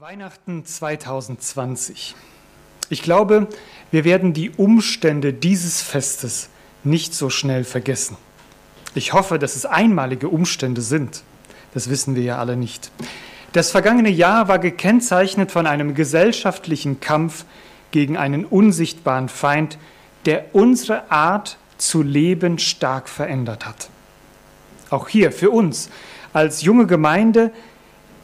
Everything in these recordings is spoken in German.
Weihnachten 2020. Ich glaube, wir werden die Umstände dieses Festes nicht so schnell vergessen. Ich hoffe, dass es einmalige Umstände sind. Das wissen wir ja alle nicht. Das vergangene Jahr war gekennzeichnet von einem gesellschaftlichen Kampf gegen einen unsichtbaren Feind, der unsere Art zu leben stark verändert hat. Auch hier für uns als junge Gemeinde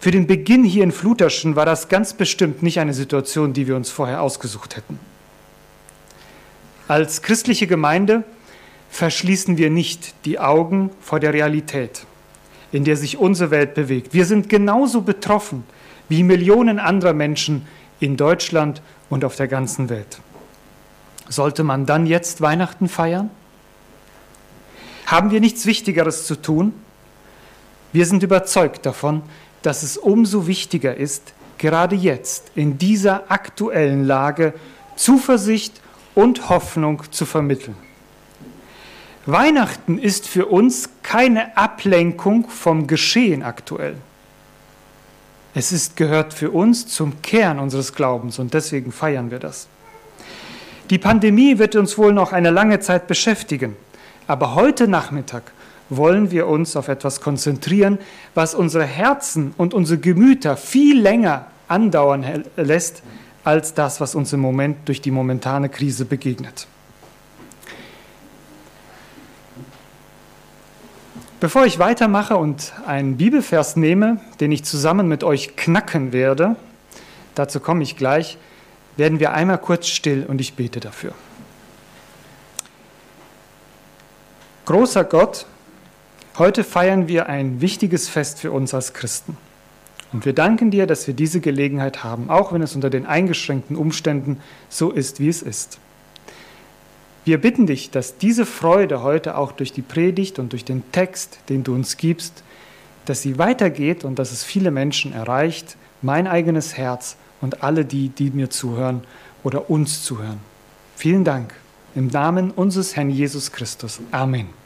für den Beginn hier in Fluterschen war das ganz bestimmt nicht eine Situation, die wir uns vorher ausgesucht hätten. Als christliche Gemeinde verschließen wir nicht die Augen vor der Realität, in der sich unsere Welt bewegt. Wir sind genauso betroffen wie Millionen anderer Menschen in Deutschland und auf der ganzen Welt. Sollte man dann jetzt Weihnachten feiern? Haben wir nichts Wichtigeres zu tun? Wir sind überzeugt davon, dass es umso wichtiger ist, gerade jetzt in dieser aktuellen Lage Zuversicht und Hoffnung zu vermitteln. Weihnachten ist für uns keine Ablenkung vom Geschehen aktuell. Es ist, gehört für uns zum Kern unseres Glaubens und deswegen feiern wir das. Die Pandemie wird uns wohl noch eine lange Zeit beschäftigen, aber heute Nachmittag wollen wir uns auf etwas konzentrieren, was unsere Herzen und unsere Gemüter viel länger andauern lässt, als das, was uns im Moment durch die momentane Krise begegnet. Bevor ich weitermache und einen Bibelvers nehme, den ich zusammen mit euch knacken werde, dazu komme ich gleich, werden wir einmal kurz still und ich bete dafür. Großer Gott, Heute feiern wir ein wichtiges Fest für uns als Christen. Und wir danken dir, dass wir diese Gelegenheit haben, auch wenn es unter den eingeschränkten Umständen so ist, wie es ist. Wir bitten dich, dass diese Freude heute auch durch die Predigt und durch den Text, den du uns gibst, dass sie weitergeht und dass es viele Menschen erreicht, mein eigenes Herz und alle die, die mir zuhören oder uns zuhören. Vielen Dank. Im Namen unseres Herrn Jesus Christus. Amen.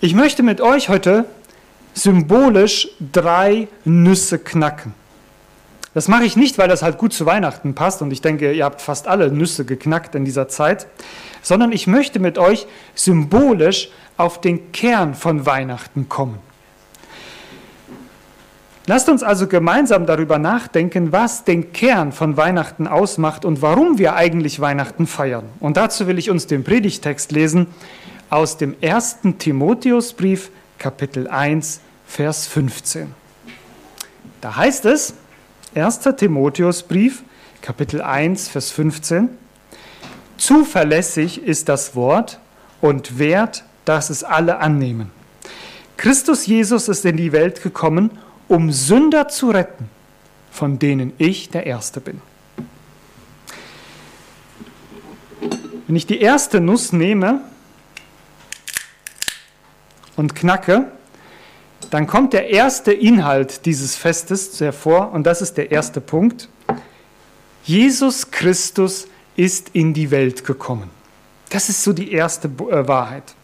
Ich möchte mit euch heute symbolisch drei Nüsse knacken. Das mache ich nicht, weil das halt gut zu Weihnachten passt und ich denke, ihr habt fast alle Nüsse geknackt in dieser Zeit, sondern ich möchte mit euch symbolisch auf den Kern von Weihnachten kommen. Lasst uns also gemeinsam darüber nachdenken, was den Kern von Weihnachten ausmacht und warum wir eigentlich Weihnachten feiern. Und dazu will ich uns den Predigtext lesen aus dem ersten Timotheusbrief, Kapitel 1, Vers 15. Da heißt es, 1. Timotheusbrief, Kapitel 1, Vers 15, Zuverlässig ist das Wort und wert, dass es alle annehmen. Christus Jesus ist in die Welt gekommen, um Sünder zu retten, von denen ich der Erste bin. Wenn ich die erste Nuss nehme, und knacke, dann kommt der erste Inhalt dieses Festes hervor und das ist der erste Punkt. Jesus Christus ist in die Welt gekommen. Das ist so die erste äh, Wahrheit.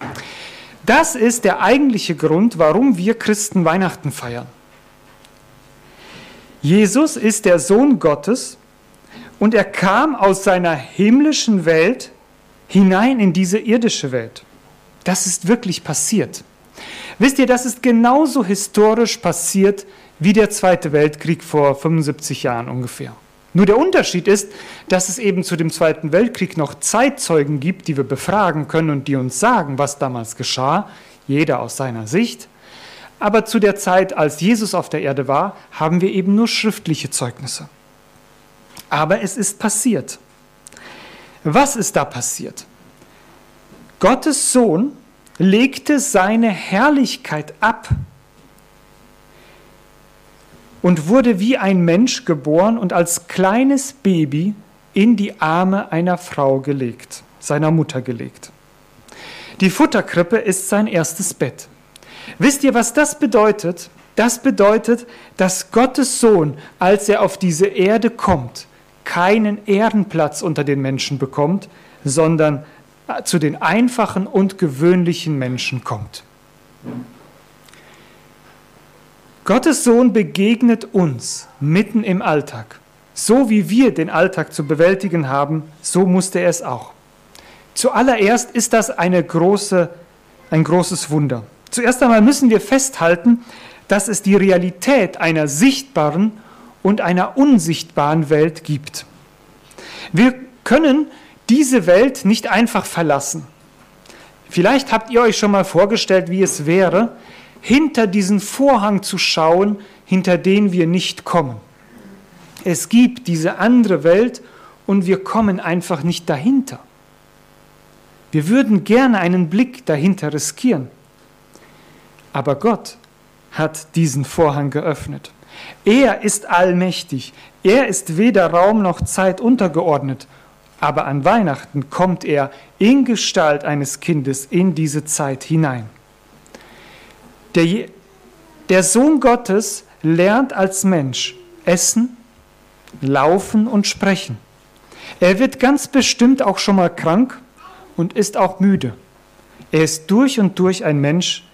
Das ist der eigentliche Grund, warum wir Christen Weihnachten feiern. Jesus ist der Sohn Gottes und er kam aus seiner himmlischen Welt hinein in diese irdische Welt. Das ist wirklich passiert. Wisst ihr, das ist genauso historisch passiert wie der Zweite Weltkrieg vor 75 Jahren ungefähr. Nur der Unterschied ist, dass es eben zu dem Zweiten Weltkrieg noch Zeitzeugen gibt, die wir befragen können und die uns sagen, was damals geschah, jeder aus seiner Sicht. Aber zu der Zeit, als Jesus auf der Erde war, haben wir eben nur schriftliche Zeugnisse. Aber es ist passiert. Was ist da passiert? Gottes Sohn legte seine Herrlichkeit ab und wurde wie ein Mensch geboren und als kleines Baby in die Arme einer Frau gelegt, seiner Mutter gelegt. Die Futterkrippe ist sein erstes Bett. Wisst ihr, was das bedeutet? Das bedeutet, dass Gottes Sohn, als er auf diese Erde kommt, keinen Ehrenplatz unter den Menschen bekommt, sondern zu den einfachen und gewöhnlichen Menschen kommt. Gottes Sohn begegnet uns mitten im Alltag. So wie wir den Alltag zu bewältigen haben, so musste er es auch. Zuallererst ist das eine große, ein großes Wunder. Zuerst einmal müssen wir festhalten, dass es die Realität einer sichtbaren und einer unsichtbaren Welt gibt. Wir können diese Welt nicht einfach verlassen. Vielleicht habt ihr euch schon mal vorgestellt, wie es wäre, hinter diesen Vorhang zu schauen, hinter den wir nicht kommen. Es gibt diese andere Welt und wir kommen einfach nicht dahinter. Wir würden gerne einen Blick dahinter riskieren. Aber Gott hat diesen Vorhang geöffnet. Er ist allmächtig. Er ist weder Raum noch Zeit untergeordnet. Aber an Weihnachten kommt er in Gestalt eines Kindes in diese Zeit hinein. Der, der Sohn Gottes lernt als Mensch essen, laufen und sprechen. Er wird ganz bestimmt auch schon mal krank und ist auch müde. Er ist durch und durch ein Mensch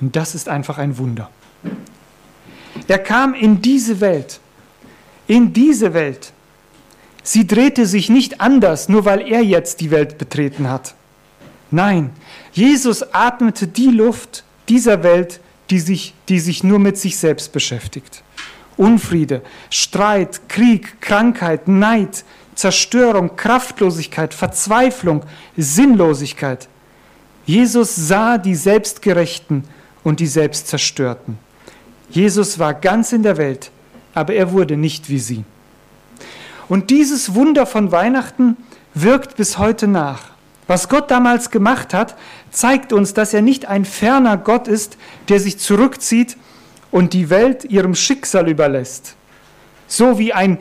und das ist einfach ein Wunder. Er kam in diese Welt, in diese Welt. Sie drehte sich nicht anders, nur weil er jetzt die Welt betreten hat. Nein, Jesus atmete die Luft dieser Welt, die sich, die sich nur mit sich selbst beschäftigt. Unfriede, Streit, Krieg, Krankheit, Neid, Zerstörung, Kraftlosigkeit, Verzweiflung, Sinnlosigkeit. Jesus sah die Selbstgerechten und die Selbstzerstörten. Jesus war ganz in der Welt, aber er wurde nicht wie sie. Und dieses Wunder von Weihnachten wirkt bis heute nach. Was Gott damals gemacht hat, zeigt uns, dass er nicht ein ferner Gott ist, der sich zurückzieht und die Welt ihrem Schicksal überlässt. So wie ein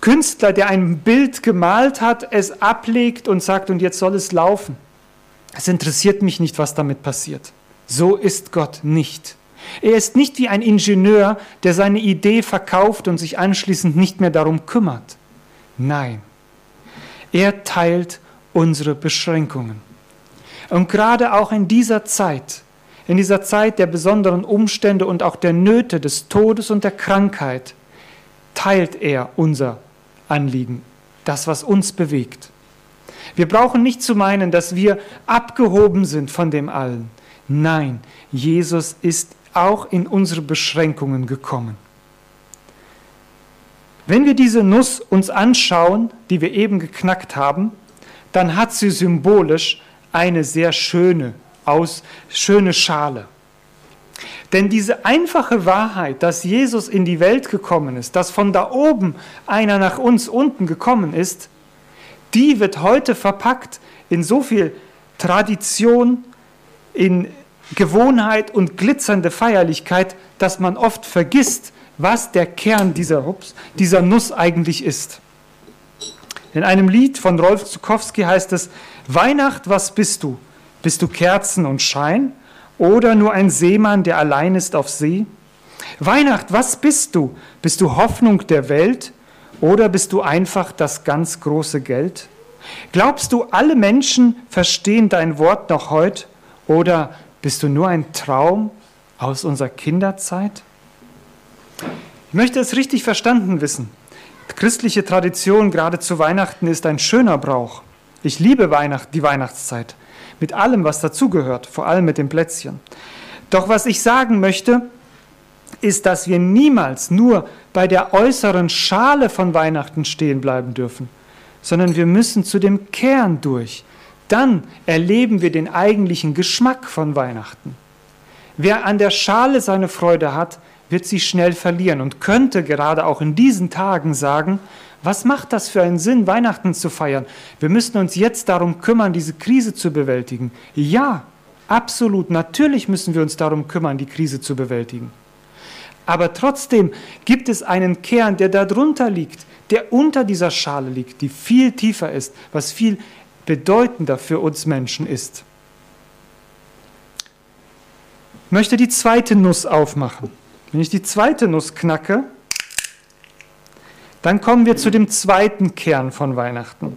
Künstler, der ein Bild gemalt hat, es ablegt und sagt, und jetzt soll es laufen. Es interessiert mich nicht, was damit passiert. So ist Gott nicht. Er ist nicht wie ein Ingenieur, der seine Idee verkauft und sich anschließend nicht mehr darum kümmert. Nein, er teilt unsere Beschränkungen. Und gerade auch in dieser Zeit, in dieser Zeit der besonderen Umstände und auch der Nöte des Todes und der Krankheit, teilt er unser Anliegen, das, was uns bewegt. Wir brauchen nicht zu meinen, dass wir abgehoben sind von dem allen. Nein, Jesus ist auch in unsere Beschränkungen gekommen. Wenn wir diese Nuss uns anschauen, die wir eben geknackt haben, dann hat sie symbolisch eine sehr schöne, aus, schöne Schale. Denn diese einfache Wahrheit, dass Jesus in die Welt gekommen ist, dass von da oben einer nach uns unten gekommen ist, die wird heute verpackt in so viel Tradition, in Gewohnheit und glitzernde Feierlichkeit, dass man oft vergisst, was der Kern dieser, ups, dieser Nuss eigentlich ist. In einem Lied von Rolf Zukowski heißt es, Weihnacht, was bist du? Bist du Kerzen und Schein oder nur ein Seemann, der allein ist auf See? Weihnacht, was bist du? Bist du Hoffnung der Welt oder bist du einfach das ganz große Geld? Glaubst du, alle Menschen verstehen dein Wort noch heute oder bist du nur ein Traum aus unserer Kinderzeit? Ich möchte es richtig verstanden wissen. Christliche Tradition gerade zu Weihnachten ist ein schöner Brauch. Ich liebe Weihnacht, die Weihnachtszeit mit allem, was dazugehört, vor allem mit dem Plätzchen. Doch was ich sagen möchte, ist, dass wir niemals nur bei der äußeren Schale von Weihnachten stehen bleiben dürfen, sondern wir müssen zu dem Kern durch. Dann erleben wir den eigentlichen Geschmack von Weihnachten. Wer an der Schale seine Freude hat, wird sie schnell verlieren und könnte gerade auch in diesen Tagen sagen, was macht das für einen Sinn, Weihnachten zu feiern? Wir müssen uns jetzt darum kümmern, diese Krise zu bewältigen. Ja, absolut, natürlich müssen wir uns darum kümmern, die Krise zu bewältigen. Aber trotzdem gibt es einen Kern, der darunter liegt, der unter dieser Schale liegt, die viel tiefer ist, was viel bedeutender für uns Menschen ist. Ich möchte die zweite Nuss aufmachen. Wenn ich die zweite Nuss knacke, dann kommen wir zu dem zweiten Kern von Weihnachten.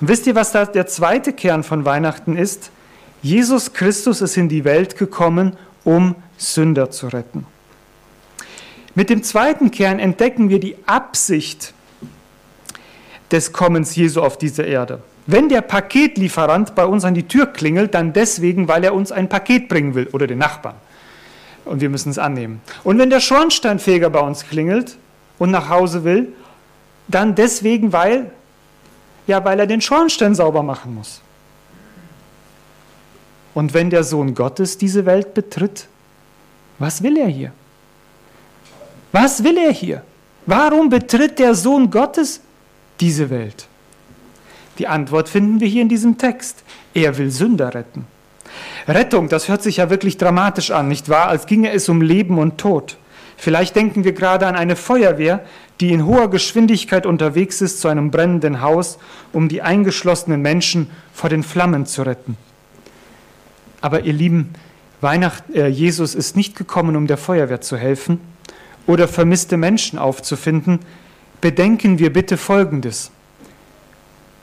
Und wisst ihr, was der zweite Kern von Weihnachten ist? Jesus Christus ist in die Welt gekommen, um Sünder zu retten. Mit dem zweiten Kern entdecken wir die Absicht des Kommens Jesu auf diese Erde. Wenn der Paketlieferant bei uns an die Tür klingelt, dann deswegen, weil er uns ein Paket bringen will oder den Nachbarn. Und wir müssen es annehmen. Und wenn der Schornsteinfeger bei uns klingelt und nach Hause will, dann deswegen, weil, ja, weil er den Schornstein sauber machen muss. Und wenn der Sohn Gottes diese Welt betritt, was will er hier? Was will er hier? Warum betritt der Sohn Gottes diese Welt? Die Antwort finden wir hier in diesem Text. Er will Sünder retten. Rettung, das hört sich ja wirklich dramatisch an, nicht wahr? Als ginge es um Leben und Tod. Vielleicht denken wir gerade an eine Feuerwehr, die in hoher Geschwindigkeit unterwegs ist zu einem brennenden Haus, um die eingeschlossenen Menschen vor den Flammen zu retten. Aber ihr Lieben, Weihnacht, äh, Jesus ist nicht gekommen, um der Feuerwehr zu helfen oder vermisste Menschen aufzufinden. Bedenken wir bitte Folgendes.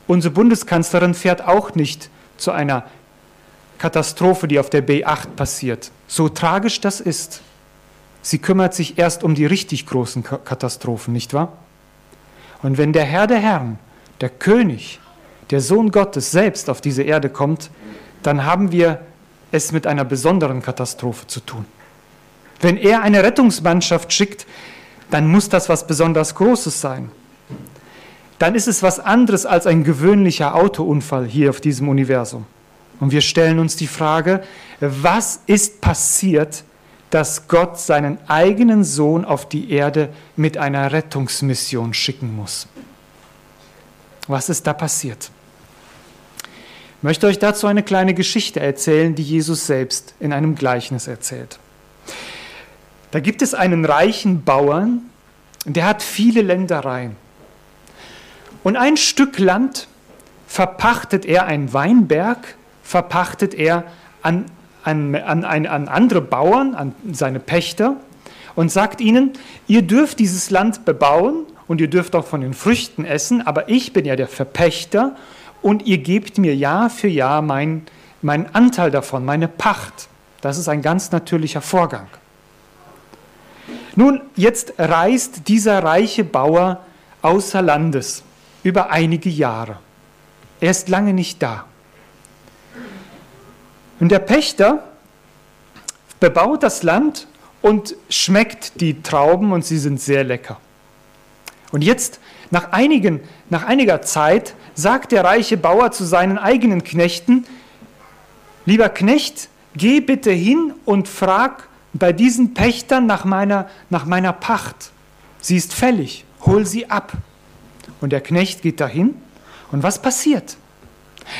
Unsere Bundeskanzlerin fährt auch nicht zu einer Katastrophe, die auf der B8 passiert. So tragisch das ist. Sie kümmert sich erst um die richtig großen Katastrophen, nicht wahr? Und wenn der Herr der Herren, der König, der Sohn Gottes selbst auf diese Erde kommt, dann haben wir es mit einer besonderen Katastrophe zu tun. Wenn er eine Rettungsmannschaft schickt, dann muss das was besonders Großes sein dann ist es was anderes als ein gewöhnlicher Autounfall hier auf diesem Universum. Und wir stellen uns die Frage, was ist passiert, dass Gott seinen eigenen Sohn auf die Erde mit einer Rettungsmission schicken muss? Was ist da passiert? Ich möchte euch dazu eine kleine Geschichte erzählen, die Jesus selbst in einem Gleichnis erzählt. Da gibt es einen reichen Bauern, der hat viele Ländereien. Und ein Stück Land verpachtet er, einen Weinberg, verpachtet er an, an, an, an andere Bauern, an seine Pächter und sagt ihnen, ihr dürft dieses Land bebauen und ihr dürft auch von den Früchten essen, aber ich bin ja der Verpächter und ihr gebt mir Jahr für Jahr meinen mein Anteil davon, meine Pacht. Das ist ein ganz natürlicher Vorgang. Nun, jetzt reist dieser reiche Bauer außer Landes über einige Jahre. Er ist lange nicht da. Und der Pächter bebaut das Land und schmeckt die Trauben und sie sind sehr lecker. Und jetzt, nach, einigen, nach einiger Zeit, sagt der reiche Bauer zu seinen eigenen Knechten, lieber Knecht, geh bitte hin und frag bei diesen Pächtern nach meiner, nach meiner Pacht. Sie ist fällig, hol sie ab. Und der Knecht geht dahin. Und was passiert?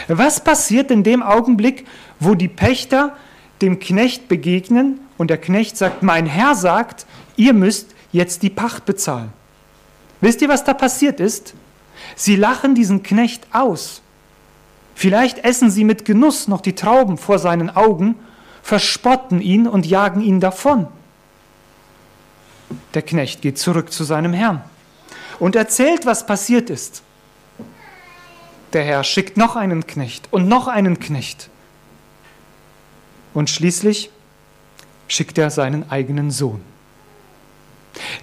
Was passiert in dem Augenblick, wo die Pächter dem Knecht begegnen und der Knecht sagt, mein Herr sagt, ihr müsst jetzt die Pacht bezahlen. Wisst ihr, was da passiert ist? Sie lachen diesen Knecht aus. Vielleicht essen sie mit Genuss noch die Trauben vor seinen Augen, verspotten ihn und jagen ihn davon. Der Knecht geht zurück zu seinem Herrn und erzählt, was passiert ist. Der Herr schickt noch einen Knecht und noch einen Knecht. Und schließlich schickt er seinen eigenen Sohn.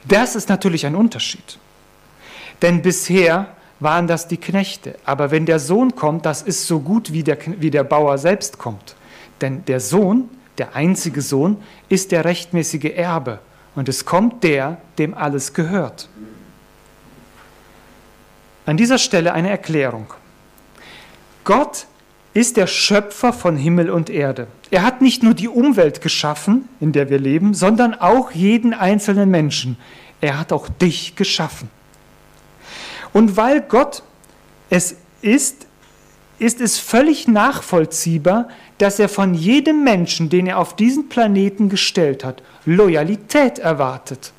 Das ist natürlich ein Unterschied. Denn bisher waren das die Knechte. Aber wenn der Sohn kommt, das ist so gut, wie der, wie der Bauer selbst kommt. Denn der Sohn, der einzige Sohn, ist der rechtmäßige Erbe. Und es kommt der, dem alles gehört. An dieser Stelle eine Erklärung. Gott ist der Schöpfer von Himmel und Erde. Er hat nicht nur die Umwelt geschaffen, in der wir leben, sondern auch jeden einzelnen Menschen. Er hat auch dich geschaffen. Und weil Gott es ist, ist es völlig nachvollziehbar, dass er von jedem Menschen, den er auf diesen Planeten gestellt hat, Loyalität erwartet.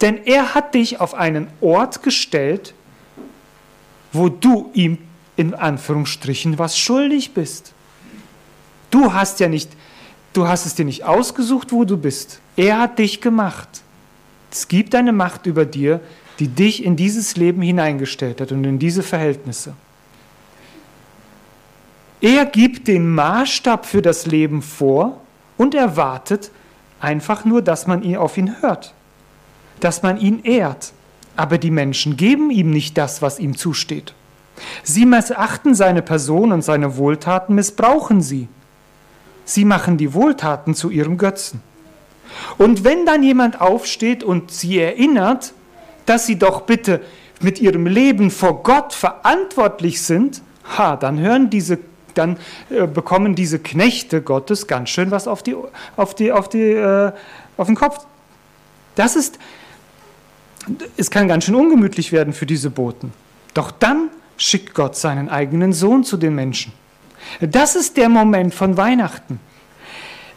Denn er hat dich auf einen Ort gestellt, wo du ihm in Anführungsstrichen was schuldig bist. Du hast ja nicht, du hast es dir nicht ausgesucht, wo du bist. Er hat dich gemacht. Es gibt eine Macht über dir, die dich in dieses Leben hineingestellt hat und in diese Verhältnisse. Er gibt den Maßstab für das Leben vor und erwartet einfach nur, dass man auf ihn hört. dass man ihn ehrt. Aber die Menschen geben ihm nicht das, was ihm zusteht. Sie missachten seine Person und seine Wohltaten missbrauchen sie. Sie machen die Wohltaten zu ihrem Götzen. Und wenn dann jemand aufsteht und sie erinnert, dass sie doch bitte mit ihrem Leben vor Gott verantwortlich sind, ha, dann hören diese, dann äh, bekommen diese Knechte Gottes ganz schön was auf die, auf die, auf die, äh, auf den Kopf. Das ist, es kann ganz schön ungemütlich werden für diese Boten. Doch dann schickt Gott seinen eigenen Sohn zu den Menschen. Das ist der Moment von Weihnachten.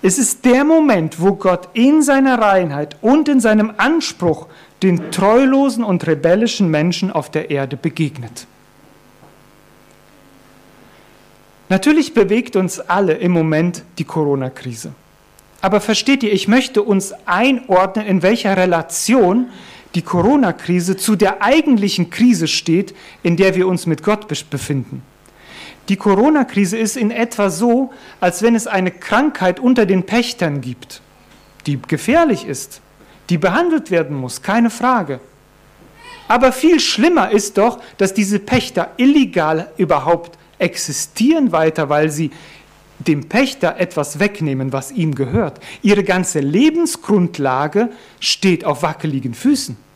Es ist der Moment, wo Gott in seiner Reinheit und in seinem Anspruch den treulosen und rebellischen Menschen auf der Erde begegnet. Natürlich bewegt uns alle im Moment die Corona-Krise. Aber versteht ihr, ich möchte uns einordnen, in welcher Relation die Corona-Krise zu der eigentlichen Krise steht, in der wir uns mit Gott befinden. Die Corona-Krise ist in etwa so, als wenn es eine Krankheit unter den Pächtern gibt, die gefährlich ist, die behandelt werden muss, keine Frage. Aber viel schlimmer ist doch, dass diese Pächter illegal überhaupt existieren weiter, weil sie dem Pächter etwas wegnehmen, was ihm gehört. Ihre ganze Lebensgrundlage steht auf wackeligen Füßen.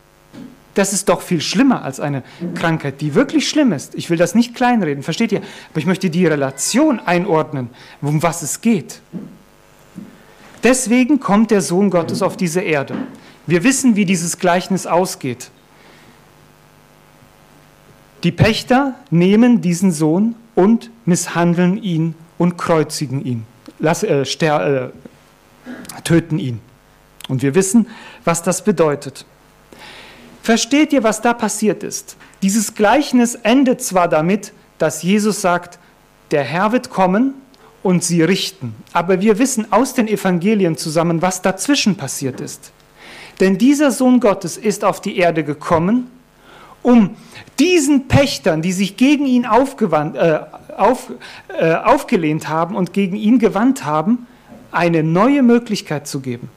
Das ist doch viel schlimmer als eine Krankheit, die wirklich schlimm ist. Ich will das nicht kleinreden, versteht ihr? Aber ich möchte die Relation einordnen, um was es geht. Deswegen kommt der Sohn Gottes auf diese Erde. Wir wissen, wie dieses Gleichnis ausgeht. Die Pächter nehmen diesen Sohn und misshandeln ihn und kreuzigen ihn, lass, äh, ster, äh, töten ihn. Und wir wissen, was das bedeutet. Versteht ihr, was da passiert ist? Dieses Gleichnis endet zwar damit, dass Jesus sagt, der Herr wird kommen und sie richten. Aber wir wissen aus den Evangelien zusammen, was dazwischen passiert ist. Denn dieser Sohn Gottes ist auf die Erde gekommen, um diesen Pächtern, die sich gegen ihn äh, auf, äh, aufgelehnt haben und gegen ihn gewandt haben, eine neue Möglichkeit zu geben.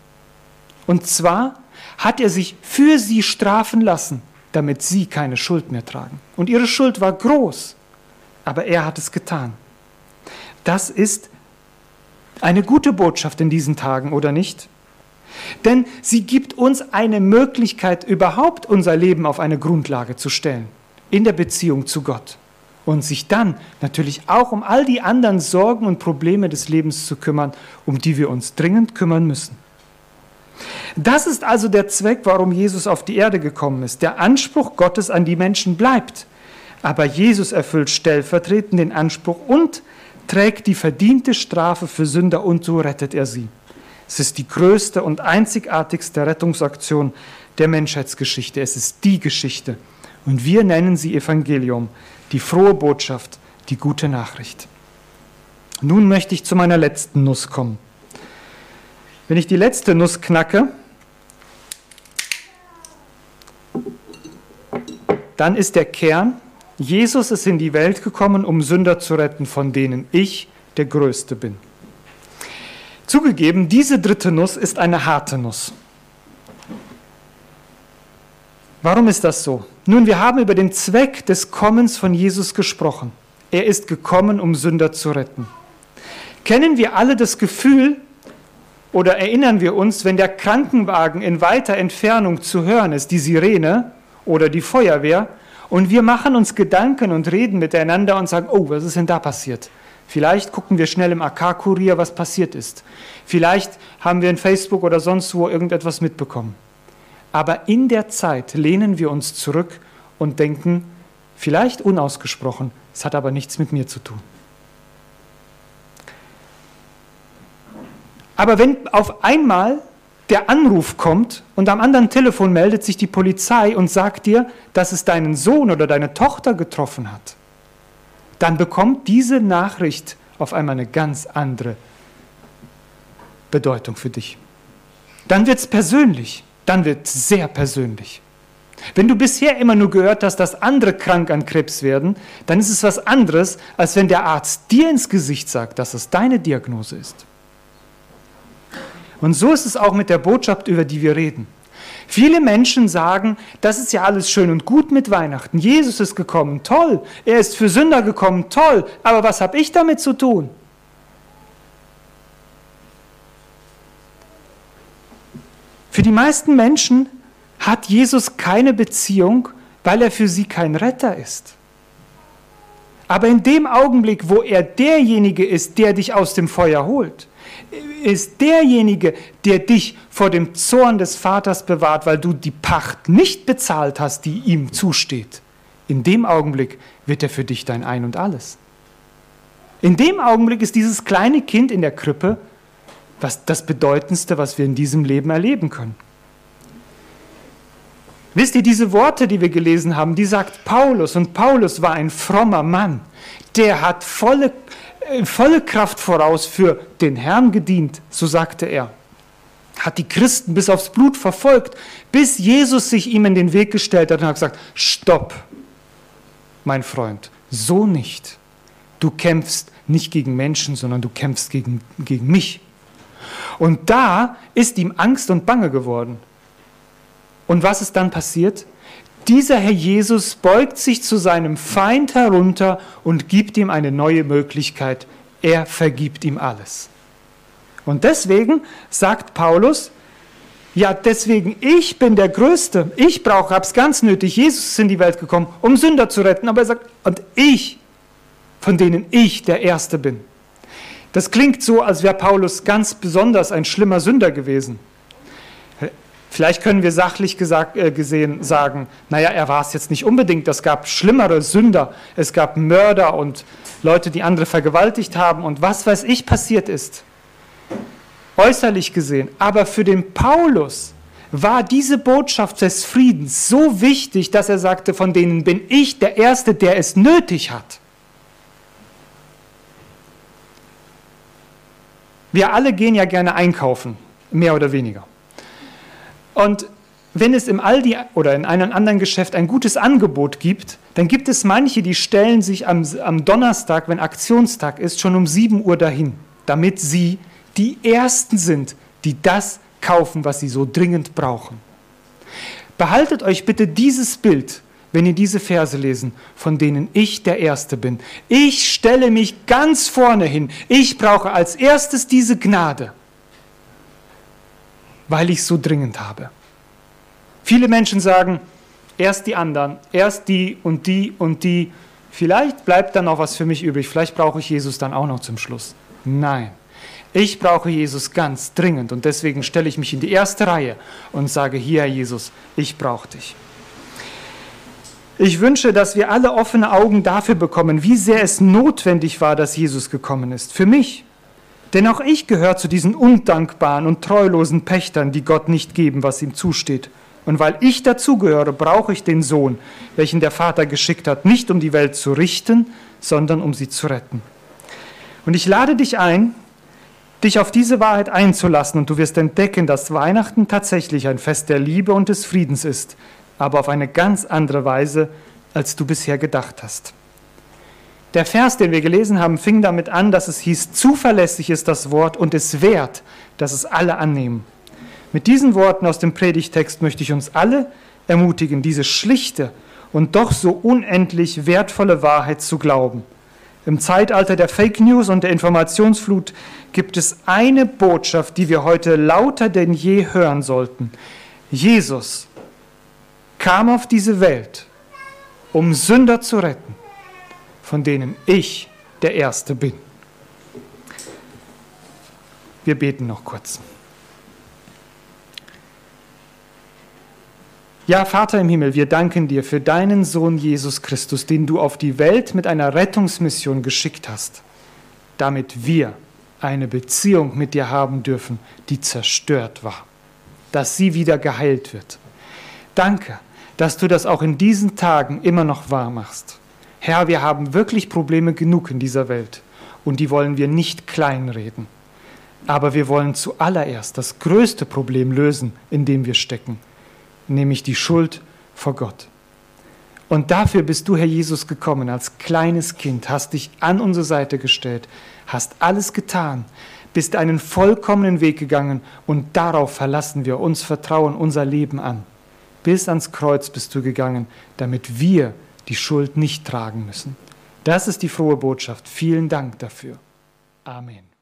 Und zwar hat er sich für sie strafen lassen, damit sie keine Schuld mehr tragen. Und ihre Schuld war groß, aber er hat es getan. Das ist eine gute Botschaft in diesen Tagen, oder nicht? Denn sie gibt uns eine Möglichkeit, überhaupt unser Leben auf eine Grundlage zu stellen, in der Beziehung zu Gott. Und sich dann natürlich auch um all die anderen Sorgen und Probleme des Lebens zu kümmern, um die wir uns dringend kümmern müssen. Das ist also der Zweck, warum Jesus auf die Erde gekommen ist. Der Anspruch Gottes an die Menschen bleibt. Aber Jesus erfüllt stellvertretend den Anspruch und trägt die verdiente Strafe für Sünder und so rettet er sie. Es ist die größte und einzigartigste Rettungsaktion der Menschheitsgeschichte. Es ist die Geschichte. Und wir nennen sie Evangelium, die frohe Botschaft, die gute Nachricht. Nun möchte ich zu meiner letzten Nuss kommen. Wenn ich die letzte Nuss knacke, dann ist der Kern, Jesus ist in die Welt gekommen, um Sünder zu retten, von denen ich der Größte bin. Zugegeben, diese dritte Nuss ist eine harte Nuss. Warum ist das so? Nun, wir haben über den Zweck des Kommens von Jesus gesprochen. Er ist gekommen, um Sünder zu retten. Kennen wir alle das Gefühl, oder erinnern wir uns, wenn der Krankenwagen in weiter Entfernung zu hören ist, die Sirene oder die Feuerwehr, und wir machen uns Gedanken und reden miteinander und sagen, oh, was ist denn da passiert? Vielleicht gucken wir schnell im AK-Kurier, was passiert ist. Vielleicht haben wir in Facebook oder sonst wo irgendetwas mitbekommen. Aber in der Zeit lehnen wir uns zurück und denken, vielleicht unausgesprochen, es hat aber nichts mit mir zu tun. Aber wenn auf einmal der Anruf kommt und am anderen Telefon meldet sich die Polizei und sagt dir, dass es deinen Sohn oder deine Tochter getroffen hat, dann bekommt diese Nachricht auf einmal eine ganz andere Bedeutung für dich. Dann wird es persönlich, dann wird es sehr persönlich. Wenn du bisher immer nur gehört hast, dass andere krank an Krebs werden, dann ist es was anderes, als wenn der Arzt dir ins Gesicht sagt, dass es deine Diagnose ist. Und so ist es auch mit der Botschaft, über die wir reden. Viele Menschen sagen, das ist ja alles schön und gut mit Weihnachten. Jesus ist gekommen, toll. Er ist für Sünder gekommen, toll. Aber was habe ich damit zu tun? Für die meisten Menschen hat Jesus keine Beziehung, weil er für sie kein Retter ist. Aber in dem Augenblick, wo er derjenige ist, der dich aus dem Feuer holt, ist derjenige, der dich vor dem Zorn des Vaters bewahrt, weil du die Pacht nicht bezahlt hast, die ihm zusteht. In dem Augenblick wird er für dich dein Ein und alles. In dem Augenblick ist dieses kleine Kind in der Krippe was das Bedeutendste, was wir in diesem Leben erleben können. Wisst ihr, diese Worte, die wir gelesen haben, die sagt Paulus, und Paulus war ein frommer Mann, der hat volle volle Kraft voraus für den Herrn gedient, so sagte er. Hat die Christen bis aufs Blut verfolgt, bis Jesus sich ihm in den Weg gestellt hat und hat gesagt, stopp, mein Freund, so nicht. Du kämpfst nicht gegen Menschen, sondern du kämpfst gegen, gegen mich. Und da ist ihm Angst und Bange geworden. Und was ist dann passiert? Dieser Herr Jesus beugt sich zu seinem Feind herunter und gibt ihm eine neue Möglichkeit. Er vergibt ihm alles. Und deswegen sagt Paulus, ja, deswegen, ich bin der Größte. Ich brauche, hab's ganz nötig. Jesus ist in die Welt gekommen, um Sünder zu retten. Aber er sagt, und ich, von denen ich der Erste bin. Das klingt so, als wäre Paulus ganz besonders ein schlimmer Sünder gewesen. Vielleicht können wir sachlich gesagt, äh, gesehen sagen, naja, er war es jetzt nicht unbedingt. Es gab schlimmere Sünder. Es gab Mörder und Leute, die andere vergewaltigt haben und was weiß ich passiert ist. Äußerlich gesehen. Aber für den Paulus war diese Botschaft des Friedens so wichtig, dass er sagte, von denen bin ich der Erste, der es nötig hat. Wir alle gehen ja gerne einkaufen, mehr oder weniger. Und wenn es im Aldi oder in einem anderen Geschäft ein gutes Angebot gibt, dann gibt es manche, die stellen sich am, am Donnerstag, wenn Aktionstag ist, schon um 7 Uhr dahin, damit sie die Ersten sind, die das kaufen, was sie so dringend brauchen. Behaltet euch bitte dieses Bild, wenn ihr diese Verse lesen, von denen ich der Erste bin. Ich stelle mich ganz vorne hin. Ich brauche als erstes diese Gnade weil ich es so dringend habe. Viele Menschen sagen, erst die anderen, erst die und die und die. Vielleicht bleibt dann noch was für mich übrig. Vielleicht brauche ich Jesus dann auch noch zum Schluss. Nein, ich brauche Jesus ganz dringend und deswegen stelle ich mich in die erste Reihe und sage, hier Herr Jesus, ich brauche dich. Ich wünsche, dass wir alle offene Augen dafür bekommen, wie sehr es notwendig war, dass Jesus gekommen ist. Für mich, denn auch ich gehöre zu diesen undankbaren und treulosen Pächtern, die Gott nicht geben, was ihm zusteht. Und weil ich dazugehöre, brauche ich den Sohn, welchen der Vater geschickt hat, nicht um die Welt zu richten, sondern um sie zu retten. Und ich lade dich ein, dich auf diese Wahrheit einzulassen und du wirst entdecken, dass Weihnachten tatsächlich ein Fest der Liebe und des Friedens ist, aber auf eine ganz andere Weise, als du bisher gedacht hast. Der Vers, den wir gelesen haben, fing damit an, dass es hieß, zuverlässig ist das Wort und es wert, dass es alle annehmen. Mit diesen Worten aus dem Predigtext möchte ich uns alle ermutigen, diese schlichte und doch so unendlich wertvolle Wahrheit zu glauben. Im Zeitalter der Fake News und der Informationsflut gibt es eine Botschaft, die wir heute lauter denn je hören sollten. Jesus kam auf diese Welt, um Sünder zu retten von denen ich der Erste bin. Wir beten noch kurz. Ja, Vater im Himmel, wir danken dir für deinen Sohn Jesus Christus, den du auf die Welt mit einer Rettungsmission geschickt hast, damit wir eine Beziehung mit dir haben dürfen, die zerstört war, dass sie wieder geheilt wird. Danke, dass du das auch in diesen Tagen immer noch wahr machst. Herr, wir haben wirklich Probleme genug in dieser Welt und die wollen wir nicht kleinreden. Aber wir wollen zuallererst das größte Problem lösen, in dem wir stecken, nämlich die Schuld vor Gott. Und dafür bist du, Herr Jesus, gekommen als kleines Kind, hast dich an unsere Seite gestellt, hast alles getan, bist einen vollkommenen Weg gegangen und darauf verlassen wir uns Vertrauen, unser Leben an. Bis ans Kreuz bist du gegangen, damit wir die Schuld nicht tragen müssen. Das ist die frohe Botschaft. Vielen Dank dafür. Amen.